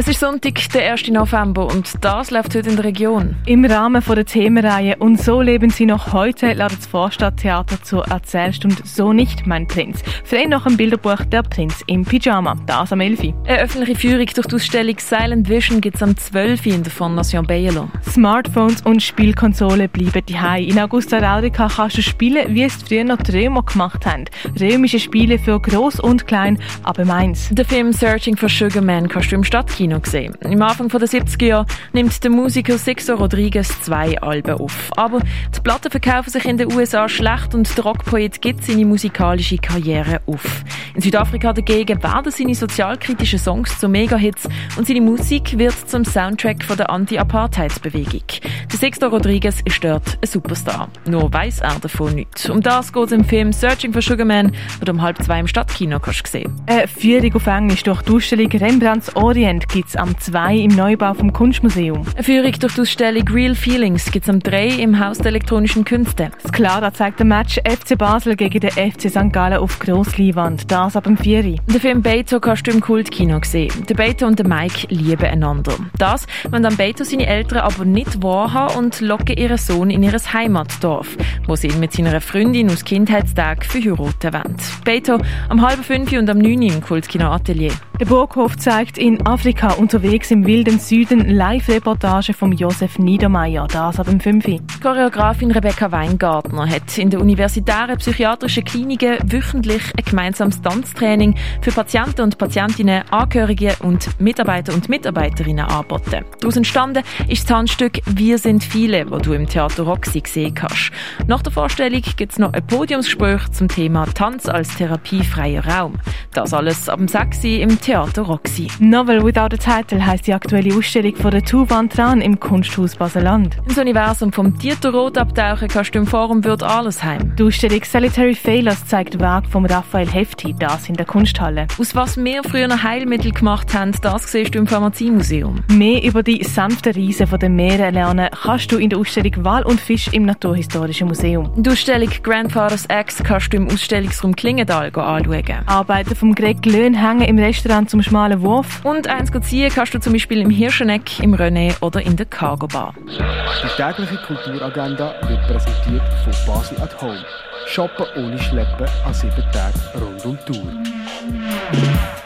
Es ist Sonntag, der 1. November und das läuft heute in der Region. Im Rahmen der Themenreihe Und so leben sie noch heute ladet das Vorstadttheater zur Erzählstunde So nicht, mein Prinz. Frei nach dem Bilderbuch Der Prinz im Pyjama, das am 11. Eine öffentliche Führung durch die Ausstellung Silent Vision gibt es am 12. in der Fondation Bayerlo. Smartphones und Spielkonsolen bleiben die In Augusta Raurica kannst du spielen, wie es früher noch die Römer gemacht haben. Römische Spiele für groß und klein, aber meins. Der Film Searching for Sugar Man kannst du im Stadtkino Kino gesehen. Im Anfang der 70er Jahre nimmt der Musiker Sixto Rodriguez zwei Alben auf. Aber die Platten verkaufen sich in den USA schlecht und der Rockpoet gibt seine musikalische Karriere auf. In Südafrika dagegen werden seine sozialkritischen Songs zu Megahits und seine Musik wird zum Soundtrack von der Anti-Apartheid-Bewegung. Der Sixto Rodriguez ist dort ein Superstar. Nur weiss er davon nichts. Um das geht es im Film Searching for Sugar Man, den um halb zwei im Stadtkino du sehen. Eine Führung auf Englisch durch die Ausstellung Rembrandts Orient gibt es am 2 im Neubau vom Kunstmuseum. Eine Führung durch die Ausstellung Real Feelings gibt es am 3 im Haus der elektronischen Künste. Das Clara zeigt ein Match FC Basel gegen den FC St. Gallen auf Grossleinwand. Das ab dem 4. Den Film Beto kannst du im Kultkino sehen. Der Beto und der Mike lieben einander. Das, wenn dann Beto seine Eltern aber nicht wahrhaben und locken ihren Sohn in ihr Heimatdorf, wo sie ihn mit seiner Freundin aus Kindheitstag verheiraten wollen. Beto am halben 5 und am 9 im Kultkino Atelier. Der Burghof zeigt in Afrika unterwegs im wilden Süden Live-Reportage von Josef Niedermeyer, das ab dem 5. Choreografin Rebecca Weingartner hat in der universitären psychiatrischen Kliniken wöchentlich ein gemeinsames Tanztraining für Patienten und Patientinnen, Angehörige und Mitarbeiter und Mitarbeiterinnen angeboten. Daraus entstanden ist das Tanzstück «Wir sind viele», das du im Theater Roxy gesehen hast. Nach der Vorstellung gibt es noch ein Podiumsgespräch zum Thema Tanz als therapiefreier Raum. Das alles ab dem 6. im Theater Theater Roxy. Novel Without a Title heisst die aktuelle Ausstellung von der Tuvan Tran im Kunsthaus Baseland. Ins Universum vom Dieter Roth abtauchen kannst du im Forum Würd Allesheim. Die Ausstellung Solitary Failures zeigt Werk von Raphael Hefti, das in der Kunsthalle. Aus was wir früher noch Heilmittel gemacht haben, das siehst du im Pharmaziemuseum. Mehr über die sanften Riesen von den Meeren lernen kannst du in der Ausstellung Wal und Fisch im Naturhistorischen Museum. Die Ausstellung Grandfather's X kannst du im Ausstellungsraum Klingendal anschauen. Arbeiten vom Greg Löhn hängen im Restaurant zum schmalen Wurf. Und eins ziehen kannst du zum Beispiel im Hirscheneck, im René oder in der Cargo Bar. Die tägliche Kulturagenda wird präsentiert von Basel at Home. Shoppen ohne Schleppen an sieben Tagen rund um die Tour.